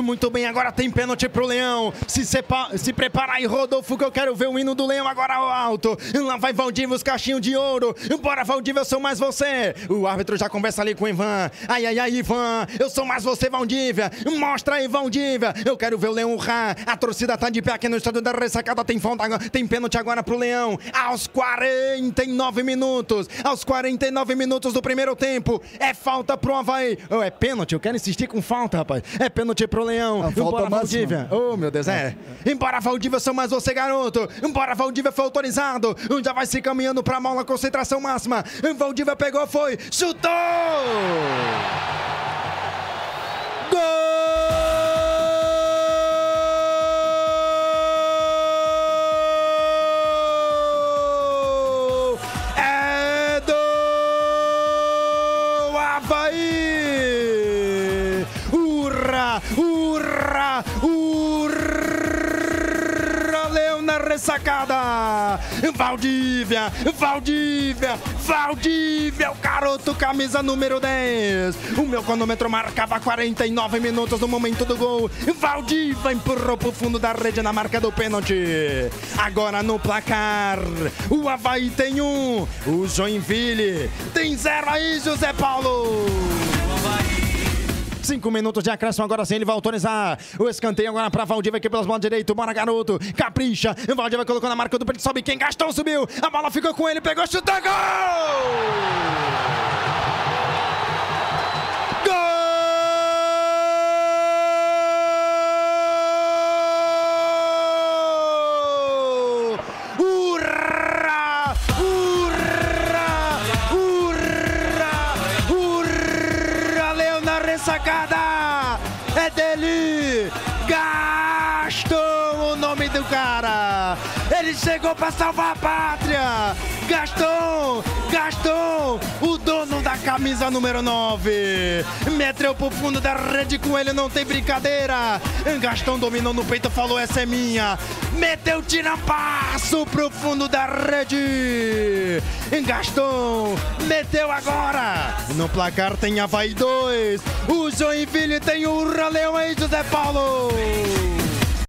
Muito bem, agora tem pênalti pro Leão. Se, sepa, se prepara aí, Rodolfo, que eu quero ver o hino do Leão agora alto. Lá vai Valdívia, os cachinhos de ouro. Bora, Valdívia, eu sou mais você. O árbitro já conversa ali com o Ivan. Ai, ai, ai, Ivan, eu sou mais você, Valdívia. Mostra aí, Valdívia. Eu quero ver o Leão urrar. A torcida tá de pé aqui no estádio da ressacada. Tem, falta, tem pênalti agora pro Leão. Aos 49 minutos. Aos 49 minutos do primeiro tempo. É falta pro Havaí. Oh, é pênalti, eu quero insistir com falta, rapaz. É pênalti pro Leão. Embora Valdívia. Oh, meu Deus, é. Embora Valdívia, sou mais você, garoto. Embora Valdívia foi autorizado. Já vai se caminhando pra mola, concentração máxima. Valdívia pegou, foi. Chutou! Gol! É do Havaí! Urra! Urra! Urra! Leão na ressacada! Valdívia! Valdívia! Valdívia! O garoto, camisa número 10! O meu cronômetro marcava 49 minutos no momento do gol. Valdívia empurrou pro fundo da rede na marca do pênalti. Agora no placar, o Havaí tem um, o Joinville tem zero aí, José Paulo! Cinco minutos de acréscimo, agora sim ele vai autorizar. O escanteio agora para Valdívia aqui pelas mãos direito. Bora, garoto. Capricha. Valdívia colocou na marca do peito. Sobe quem? Gastão subiu. A bola ficou com ele. Pegou, chutou. Gol! Ressacada! É dele! Gaston, o nome do cara! Ele chegou pra salvar a pátria! Gaston! Gaston! O camisa número 9! Meteu pro fundo da rede com ele, não tem brincadeira! Gaston dominou no peito, falou: essa é minha! Meteu tirampasso pro fundo da rede! Gaston meteu agora! No placar tem Havaí 2, o Joinville tem o Leão aí, José Paulo!